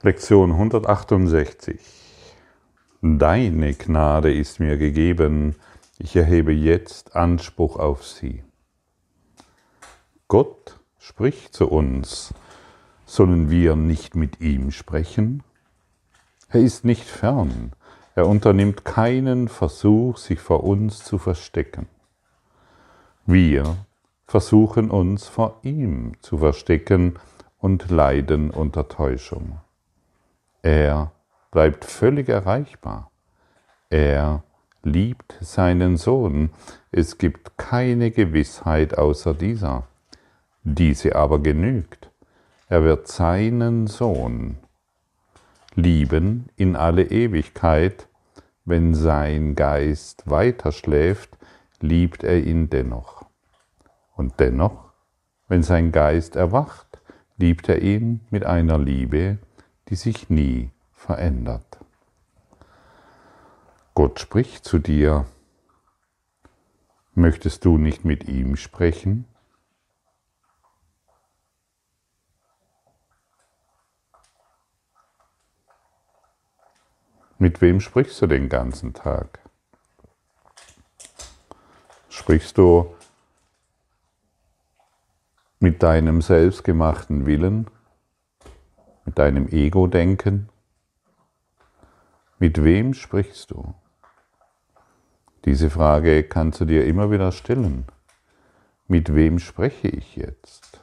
Lektion 168. Deine Gnade ist mir gegeben, ich erhebe jetzt Anspruch auf sie. Gott spricht zu uns, sollen wir nicht mit ihm sprechen? Er ist nicht fern, er unternimmt keinen Versuch, sich vor uns zu verstecken. Wir versuchen uns vor ihm zu verstecken und leiden unter Täuschung. Er bleibt völlig erreichbar. Er liebt seinen Sohn. Es gibt keine Gewissheit außer dieser. Diese aber genügt. Er wird seinen Sohn lieben in alle Ewigkeit. Wenn sein Geist weiterschläft, liebt er ihn dennoch. Und dennoch, wenn sein Geist erwacht, liebt er ihn mit einer Liebe, die sich nie verändert. Gott spricht zu dir. Möchtest du nicht mit ihm sprechen? Mit wem sprichst du den ganzen Tag? Sprichst du mit deinem selbstgemachten Willen, mit deinem Ego-Denken? Mit wem sprichst du? Diese Frage kannst du dir immer wieder stellen. Mit wem spreche ich jetzt?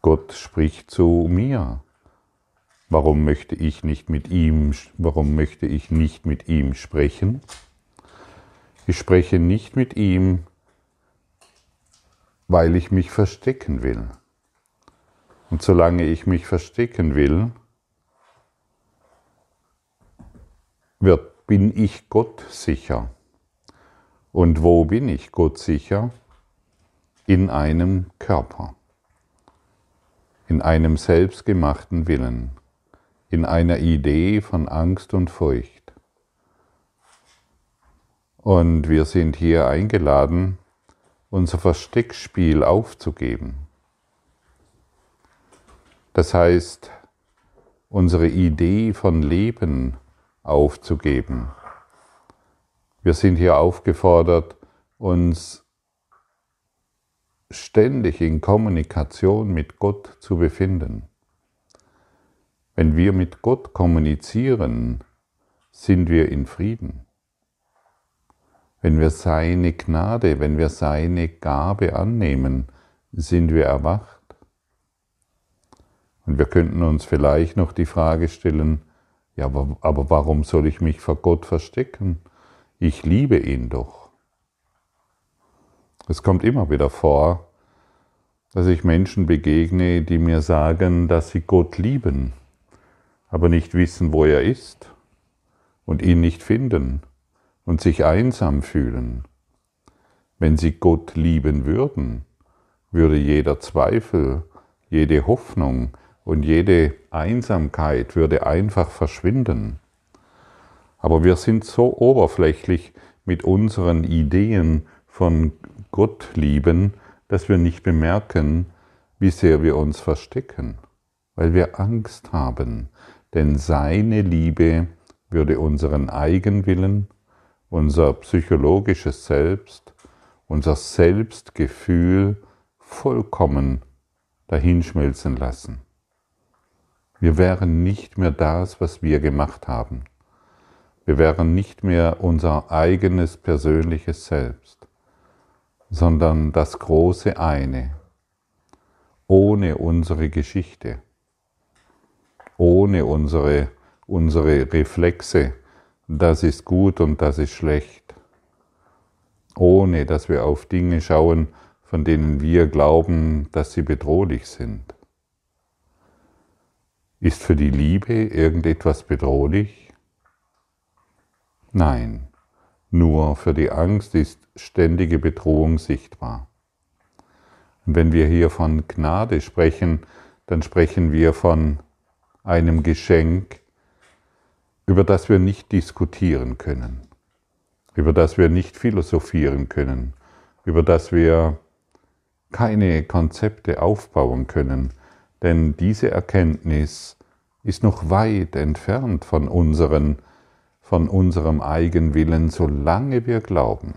Gott spricht zu mir. Warum möchte ich nicht mit ihm, warum möchte ich nicht mit ihm sprechen? Ich spreche nicht mit ihm, weil ich mich verstecken will. Und solange ich mich verstecken will, wird, bin ich Gott sicher. Und wo bin ich Gott sicher? In einem Körper, in einem selbstgemachten Willen, in einer Idee von Angst und Furcht. Und wir sind hier eingeladen, unser Versteckspiel aufzugeben. Das heißt, unsere Idee von Leben aufzugeben. Wir sind hier aufgefordert, uns ständig in Kommunikation mit Gott zu befinden. Wenn wir mit Gott kommunizieren, sind wir in Frieden wenn wir seine Gnade, wenn wir seine Gabe annehmen, sind wir erwacht. Und wir könnten uns vielleicht noch die Frage stellen, ja, aber, aber warum soll ich mich vor Gott verstecken? Ich liebe ihn doch. Es kommt immer wieder vor, dass ich Menschen begegne, die mir sagen, dass sie Gott lieben, aber nicht wissen, wo er ist und ihn nicht finden und sich einsam fühlen. Wenn sie Gott lieben würden, würde jeder Zweifel, jede Hoffnung und jede Einsamkeit würde einfach verschwinden. Aber wir sind so oberflächlich mit unseren Ideen von Gott lieben, dass wir nicht bemerken, wie sehr wir uns verstecken, weil wir Angst haben, denn seine Liebe würde unseren Eigenwillen unser psychologisches Selbst, unser Selbstgefühl vollkommen dahinschmelzen lassen. Wir wären nicht mehr das, was wir gemacht haben. Wir wären nicht mehr unser eigenes persönliches Selbst, sondern das große eine, ohne unsere Geschichte, ohne unsere, unsere Reflexe, das ist gut und das ist schlecht, ohne dass wir auf Dinge schauen, von denen wir glauben, dass sie bedrohlich sind. Ist für die Liebe irgendetwas bedrohlich? Nein, nur für die Angst ist ständige Bedrohung sichtbar. Und wenn wir hier von Gnade sprechen, dann sprechen wir von einem Geschenk, über das wir nicht diskutieren können, über das wir nicht philosophieren können, über das wir keine Konzepte aufbauen können, denn diese Erkenntnis ist noch weit entfernt von, unseren, von unserem Eigenwillen, solange wir glauben,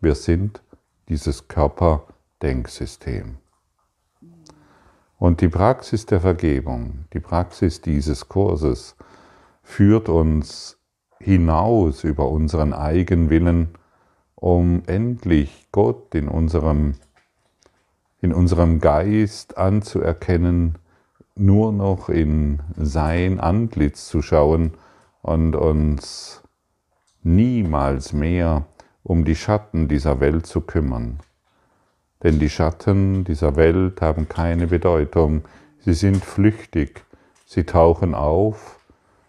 wir sind dieses Körperdenksystem. Und die Praxis der Vergebung, die Praxis dieses Kurses führt uns hinaus über unseren Eigenwillen, um endlich Gott in unserem, in unserem Geist anzuerkennen, nur noch in sein Antlitz zu schauen und uns niemals mehr um die Schatten dieser Welt zu kümmern. Denn die Schatten dieser Welt haben keine Bedeutung, sie sind flüchtig, sie tauchen auf,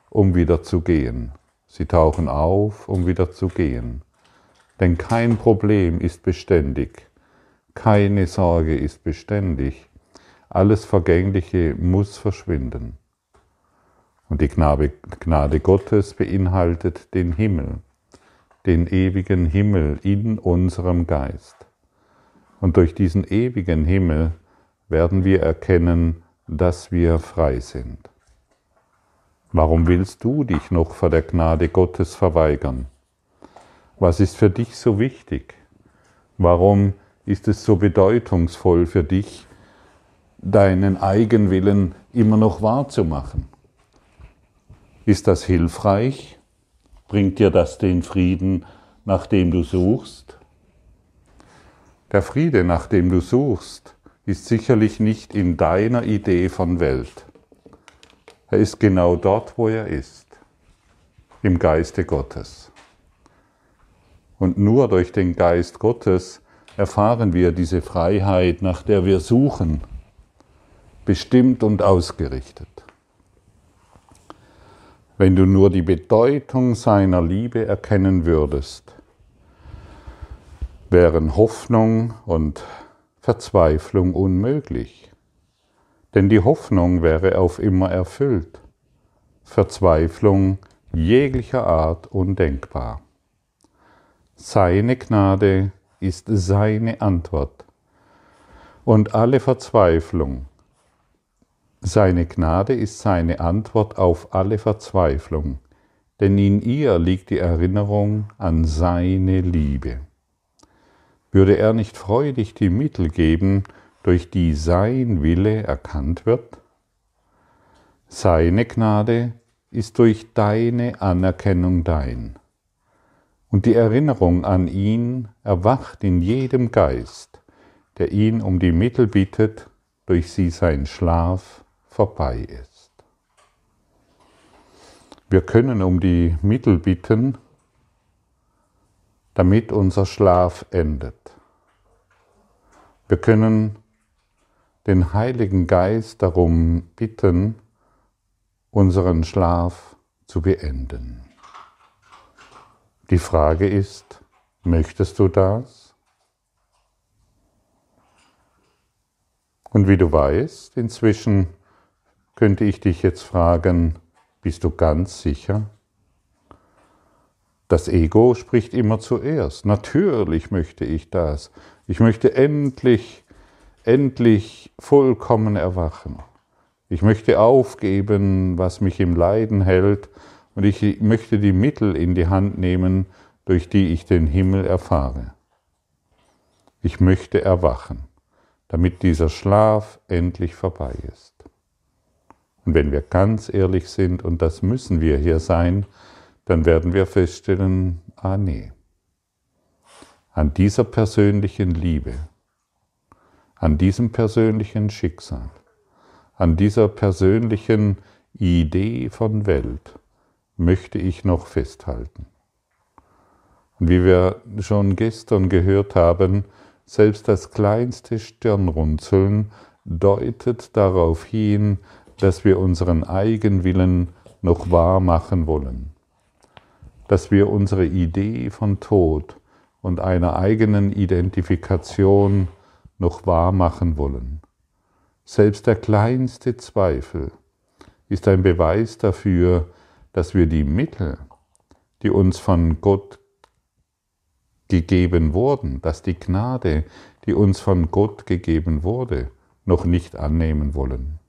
um wieder zu gehen. Sie tauchen auf, um wieder zu gehen. Denn kein Problem ist beständig, keine Sorge ist beständig, alles Vergängliche muss verschwinden. Und die Gnade, Gnade Gottes beinhaltet den Himmel, den ewigen Himmel in unserem Geist. Und durch diesen ewigen Himmel werden wir erkennen, dass wir frei sind. Warum willst du dich noch vor der Gnade Gottes verweigern? Was ist für dich so wichtig? Warum ist es so bedeutungsvoll für dich, deinen Eigenwillen immer noch wahrzumachen? Ist das hilfreich? Bringt dir das den Frieden, nach dem du suchst? Der Friede, nach dem du suchst, ist sicherlich nicht in deiner Idee von Welt. Er ist genau dort, wo er ist, im Geiste Gottes. Und nur durch den Geist Gottes erfahren wir diese Freiheit, nach der wir suchen, bestimmt und ausgerichtet. Wenn du nur die Bedeutung seiner Liebe erkennen würdest, wären Hoffnung und Verzweiflung unmöglich. Denn die Hoffnung wäre auf immer erfüllt, Verzweiflung jeglicher Art undenkbar. Seine Gnade ist seine Antwort und alle Verzweiflung. Seine Gnade ist seine Antwort auf alle Verzweiflung, denn in ihr liegt die Erinnerung an seine Liebe. Würde er nicht freudig die Mittel geben, durch die sein Wille erkannt wird? Seine Gnade ist durch deine Anerkennung dein. Und die Erinnerung an ihn erwacht in jedem Geist, der ihn um die Mittel bittet, durch sie sein Schlaf vorbei ist. Wir können um die Mittel bitten, damit unser Schlaf endet. Wir können den Heiligen Geist darum bitten, unseren Schlaf zu beenden. Die Frage ist, möchtest du das? Und wie du weißt, inzwischen könnte ich dich jetzt fragen, bist du ganz sicher? Das Ego spricht immer zuerst. Natürlich möchte ich das. Ich möchte endlich, endlich vollkommen erwachen. Ich möchte aufgeben, was mich im Leiden hält, und ich möchte die Mittel in die Hand nehmen, durch die ich den Himmel erfahre. Ich möchte erwachen, damit dieser Schlaf endlich vorbei ist. Und wenn wir ganz ehrlich sind, und das müssen wir hier sein, dann werden wir feststellen, ah nee, an dieser persönlichen Liebe, an diesem persönlichen Schicksal, an dieser persönlichen Idee von Welt möchte ich noch festhalten. Und wie wir schon gestern gehört haben, selbst das kleinste Stirnrunzeln deutet darauf hin, dass wir unseren Eigenwillen noch wahr machen wollen dass wir unsere Idee von Tod und einer eigenen Identifikation noch wahr machen wollen. Selbst der kleinste Zweifel ist ein Beweis dafür, dass wir die Mittel, die uns von Gott gegeben wurden, dass die Gnade, die uns von Gott gegeben wurde, noch nicht annehmen wollen.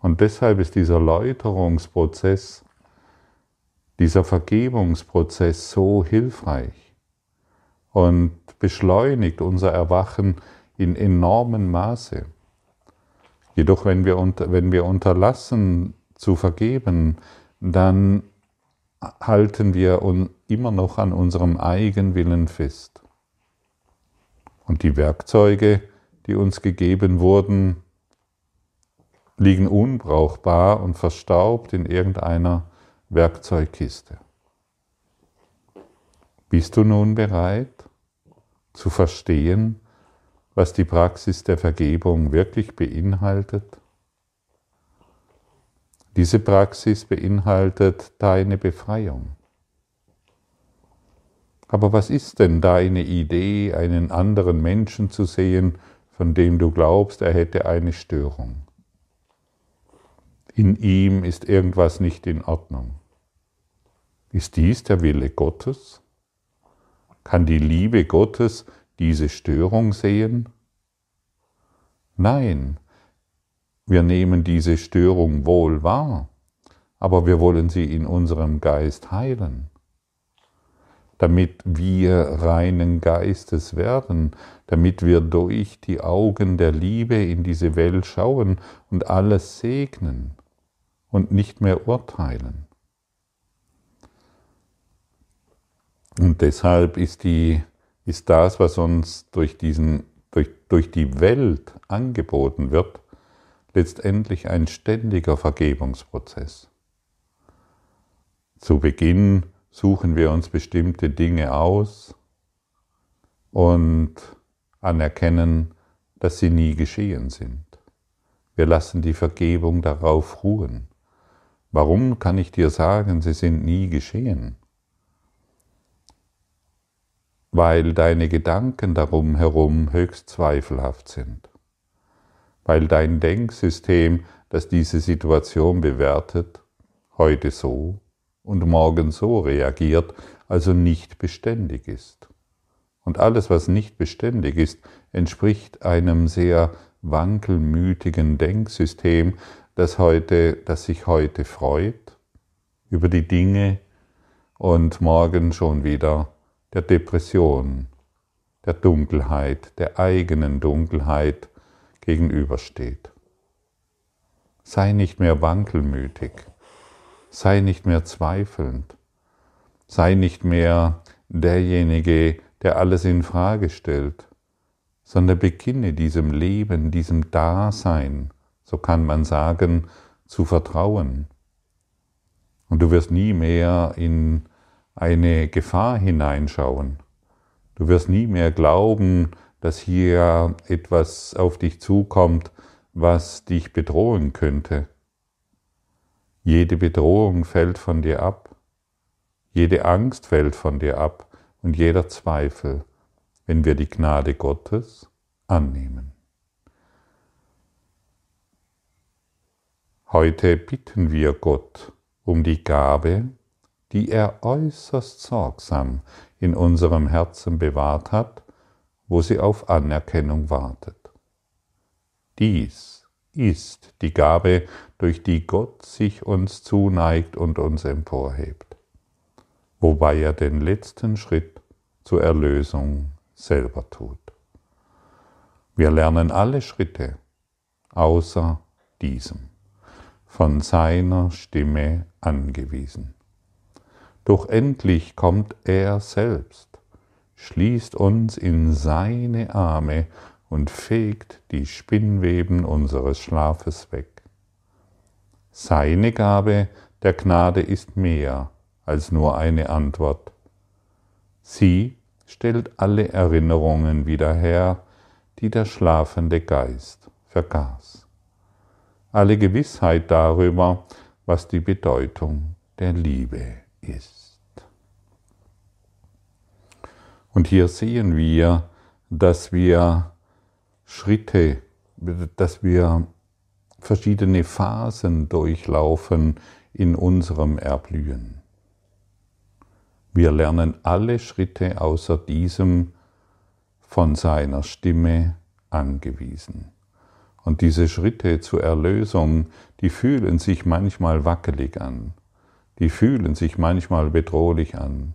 Und deshalb ist dieser Läuterungsprozess, dieser Vergebungsprozess so hilfreich und beschleunigt unser Erwachen in enormem Maße. Jedoch, wenn wir, wenn wir unterlassen zu vergeben, dann halten wir immer noch an unserem Eigenwillen fest. Und die Werkzeuge, die uns gegeben wurden, liegen unbrauchbar und verstaubt in irgendeiner Werkzeugkiste. Bist du nun bereit zu verstehen, was die Praxis der Vergebung wirklich beinhaltet? Diese Praxis beinhaltet deine Befreiung. Aber was ist denn deine Idee, einen anderen Menschen zu sehen, von dem du glaubst, er hätte eine Störung? In ihm ist irgendwas nicht in Ordnung. Ist dies der Wille Gottes? Kann die Liebe Gottes diese Störung sehen? Nein, wir nehmen diese Störung wohl wahr, aber wir wollen sie in unserem Geist heilen, damit wir reinen Geistes werden, damit wir durch die Augen der Liebe in diese Welt schauen und alles segnen und nicht mehr urteilen. Und deshalb ist, die, ist das, was uns durch, diesen, durch, durch die Welt angeboten wird, letztendlich ein ständiger Vergebungsprozess. Zu Beginn suchen wir uns bestimmte Dinge aus und anerkennen, dass sie nie geschehen sind. Wir lassen die Vergebung darauf ruhen. Warum kann ich dir sagen, sie sind nie geschehen? weil deine Gedanken darum herum höchst zweifelhaft sind, weil dein Denksystem, das diese Situation bewertet, heute so und morgen so reagiert, also nicht beständig ist. Und alles, was nicht beständig ist, entspricht einem sehr wankelmütigen Denksystem, das, heute, das sich heute freut über die Dinge und morgen schon wieder der Depression, der Dunkelheit, der eigenen Dunkelheit gegenübersteht. Sei nicht mehr wankelmütig, sei nicht mehr zweifelnd, sei nicht mehr derjenige, der alles in Frage stellt, sondern beginne diesem Leben, diesem Dasein, so kann man sagen, zu vertrauen. Und du wirst nie mehr in eine Gefahr hineinschauen. Du wirst nie mehr glauben, dass hier etwas auf dich zukommt, was dich bedrohen könnte. Jede Bedrohung fällt von dir ab, jede Angst fällt von dir ab und jeder Zweifel, wenn wir die Gnade Gottes annehmen. Heute bitten wir Gott um die Gabe, die er äußerst sorgsam in unserem Herzen bewahrt hat, wo sie auf Anerkennung wartet. Dies ist die Gabe, durch die Gott sich uns zuneigt und uns emporhebt, wobei er den letzten Schritt zur Erlösung selber tut. Wir lernen alle Schritte außer diesem, von seiner Stimme angewiesen. Doch endlich kommt er selbst, schließt uns in seine Arme und fegt die Spinnweben unseres Schlafes weg. Seine Gabe der Gnade ist mehr als nur eine Antwort. Sie stellt alle Erinnerungen wieder her, die der schlafende Geist vergaß. Alle Gewissheit darüber, was die Bedeutung der Liebe ist. Und hier sehen wir, dass wir Schritte, dass wir verschiedene Phasen durchlaufen in unserem Erblühen. Wir lernen alle Schritte außer diesem von seiner Stimme angewiesen. Und diese Schritte zur Erlösung, die fühlen sich manchmal wackelig an, die fühlen sich manchmal bedrohlich an.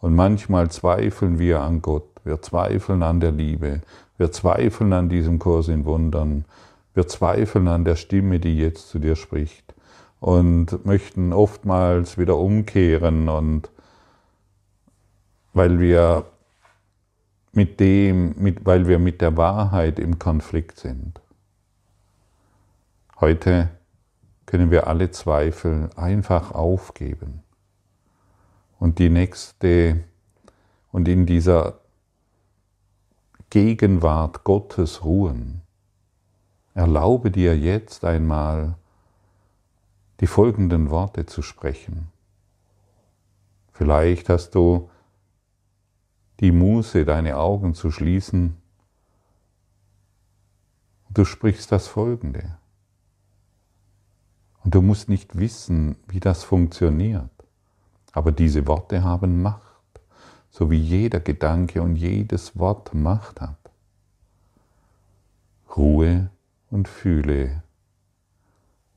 Und manchmal zweifeln wir an Gott, wir zweifeln an der Liebe, wir zweifeln an diesem Kurs in Wundern, wir zweifeln an der Stimme, die jetzt zu dir spricht. Und möchten oftmals wieder umkehren und weil wir mit dem, mit, weil wir mit der Wahrheit im Konflikt sind. Heute können wir alle Zweifel einfach aufgeben und die nächste und in dieser Gegenwart Gottes ruhen. Erlaube dir jetzt einmal die folgenden Worte zu sprechen. Vielleicht hast du die Muße, deine Augen zu schließen. Du sprichst das folgende. Und du musst nicht wissen, wie das funktioniert. Aber diese Worte haben Macht, so wie jeder Gedanke und jedes Wort Macht hat. Ruhe und fühle,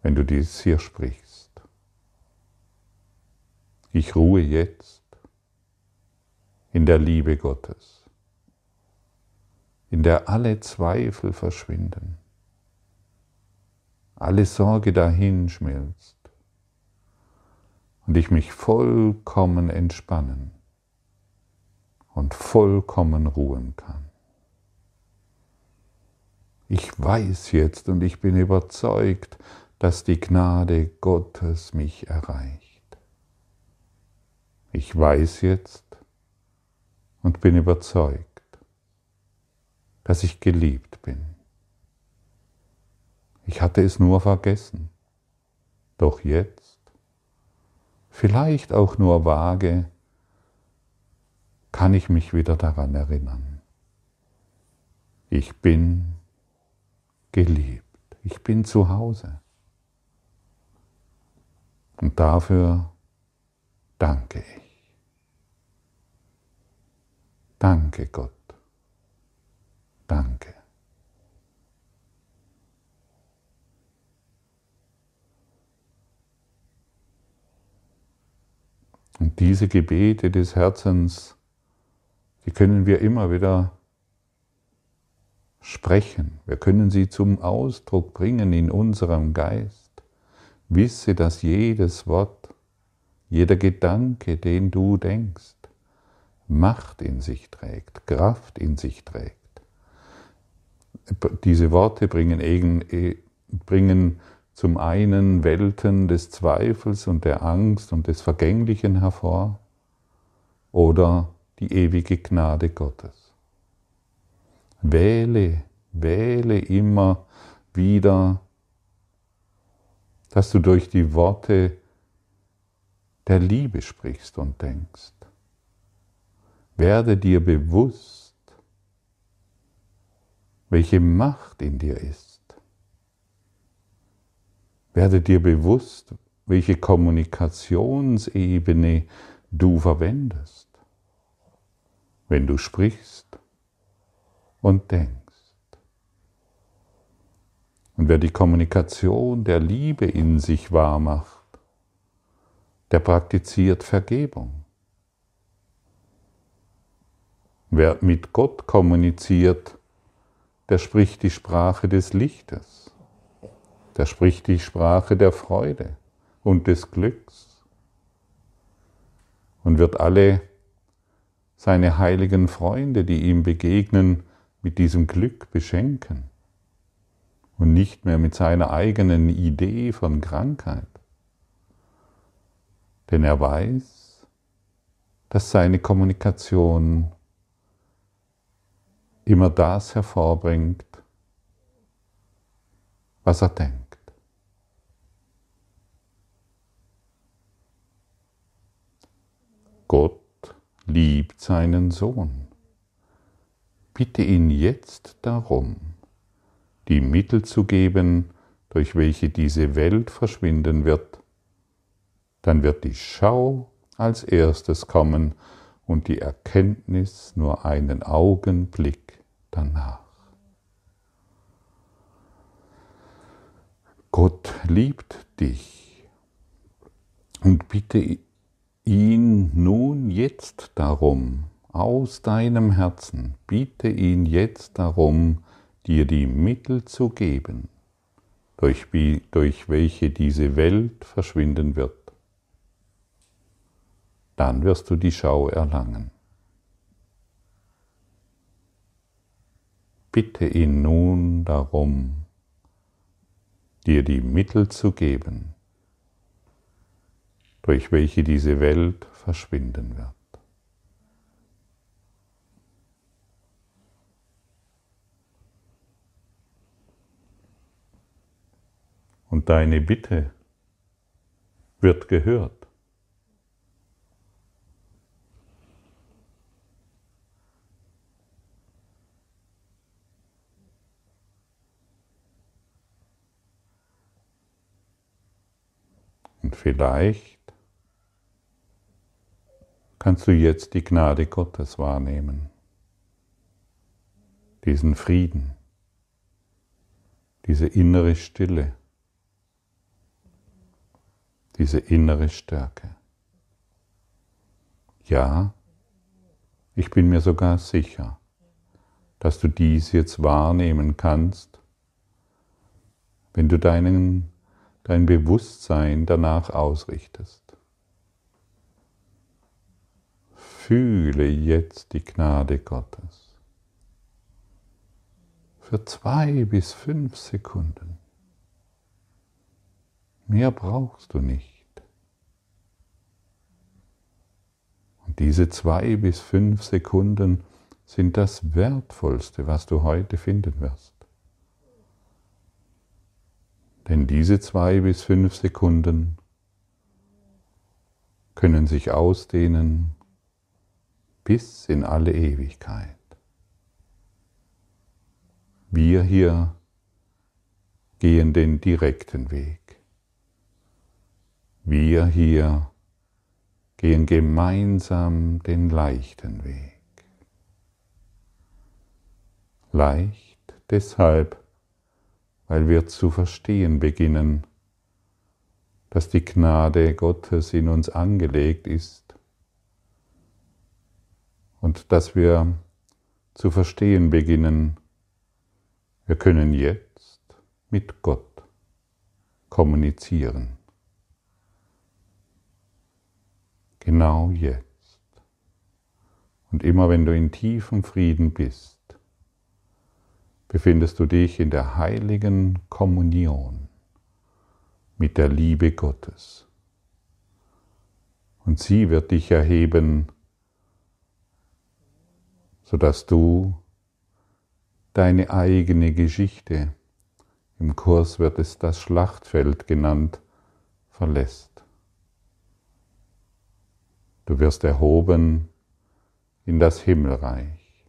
wenn du dies hier sprichst. Ich ruhe jetzt in der Liebe Gottes, in der alle Zweifel verschwinden alle Sorge dahin schmilzt und ich mich vollkommen entspannen und vollkommen ruhen kann. Ich weiß jetzt und ich bin überzeugt, dass die Gnade Gottes mich erreicht. Ich weiß jetzt und bin überzeugt, dass ich geliebt bin. Ich hatte es nur vergessen. Doch jetzt, vielleicht auch nur vage, kann ich mich wieder daran erinnern. Ich bin geliebt. Ich bin zu Hause. Und dafür danke ich. Danke Gott. Danke. Und diese Gebete des Herzens, die können wir immer wieder sprechen. Wir können sie zum Ausdruck bringen in unserem Geist. Wisse, dass jedes Wort, jeder Gedanke, den du denkst, Macht in sich trägt, Kraft in sich trägt. Diese Worte bringen, eh, bringen zum einen Welten des Zweifels und der Angst und des Vergänglichen hervor oder die ewige Gnade Gottes. Wähle, wähle immer wieder, dass du durch die Worte der Liebe sprichst und denkst. Werde dir bewusst, welche Macht in dir ist werde dir bewusst, welche Kommunikationsebene du verwendest, wenn du sprichst und denkst. Und wer die Kommunikation der Liebe in sich wahr macht, der praktiziert Vergebung. Wer mit Gott kommuniziert, der spricht die Sprache des Lichtes der spricht die Sprache der Freude und des Glücks und wird alle seine heiligen Freunde, die ihm begegnen, mit diesem Glück beschenken und nicht mehr mit seiner eigenen Idee von Krankheit. Denn er weiß, dass seine Kommunikation immer das hervorbringt, was er denkt. Gott liebt seinen Sohn. Bitte ihn jetzt darum, die Mittel zu geben, durch welche diese Welt verschwinden wird. Dann wird die Schau als erstes kommen und die Erkenntnis nur einen Augenblick danach. Gott liebt dich und bitte ihn nun jetzt darum, aus deinem Herzen, bitte ihn jetzt darum, dir die Mittel zu geben, durch, durch welche diese Welt verschwinden wird. Dann wirst du die Schau erlangen. Bitte ihn nun darum, dir die Mittel zu geben, durch welche diese Welt verschwinden wird. Und deine Bitte wird gehört. Und vielleicht kannst du jetzt die Gnade Gottes wahrnehmen, diesen Frieden, diese innere Stille, diese innere Stärke. Ja, ich bin mir sogar sicher, dass du dies jetzt wahrnehmen kannst, wenn du deinen dein Bewusstsein danach ausrichtest. Fühle jetzt die Gnade Gottes. Für zwei bis fünf Sekunden. Mehr brauchst du nicht. Und diese zwei bis fünf Sekunden sind das Wertvollste, was du heute finden wirst. Denn diese zwei bis fünf Sekunden können sich ausdehnen bis in alle Ewigkeit. Wir hier gehen den direkten Weg. Wir hier gehen gemeinsam den leichten Weg. Leicht deshalb, weil wir zu verstehen beginnen, dass die Gnade Gottes in uns angelegt ist und dass wir zu verstehen beginnen, wir können jetzt mit Gott kommunizieren. Genau jetzt. Und immer wenn du in tiefem Frieden bist, befindest du dich in der heiligen Kommunion mit der Liebe Gottes. Und sie wird dich erheben, sodass du deine eigene Geschichte, im Kurs wird es das Schlachtfeld genannt, verlässt. Du wirst erhoben in das Himmelreich.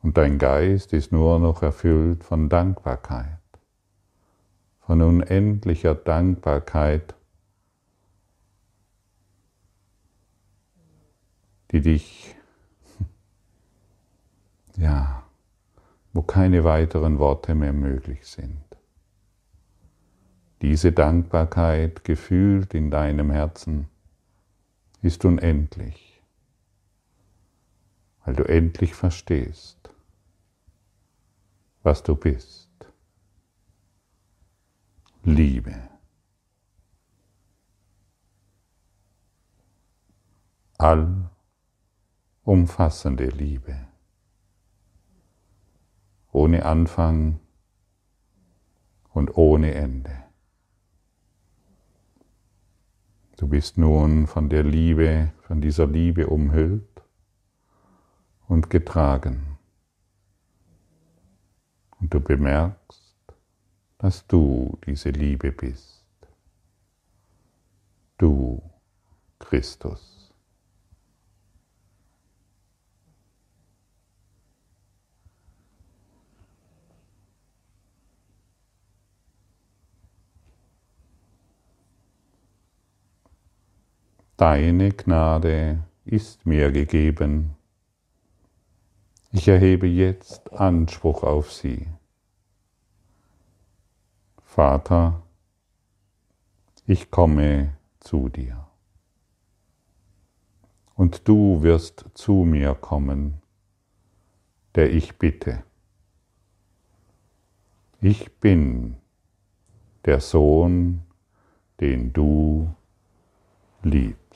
Und dein Geist ist nur noch erfüllt von Dankbarkeit, von unendlicher Dankbarkeit, die dich, ja, wo keine weiteren Worte mehr möglich sind. Diese Dankbarkeit gefühlt in deinem Herzen ist unendlich, weil du endlich verstehst, was du bist. Liebe. Allumfassende Liebe. Ohne Anfang und ohne Ende. Du bist nun von der Liebe, von dieser Liebe umhüllt und getragen. Und du bemerkst, dass du diese Liebe bist. Du, Christus. Deine Gnade ist mir gegeben ich erhebe jetzt Anspruch auf sie. Vater, ich komme zu dir. Und du wirst zu mir kommen, der ich bitte. Ich bin der Sohn, den du liebst.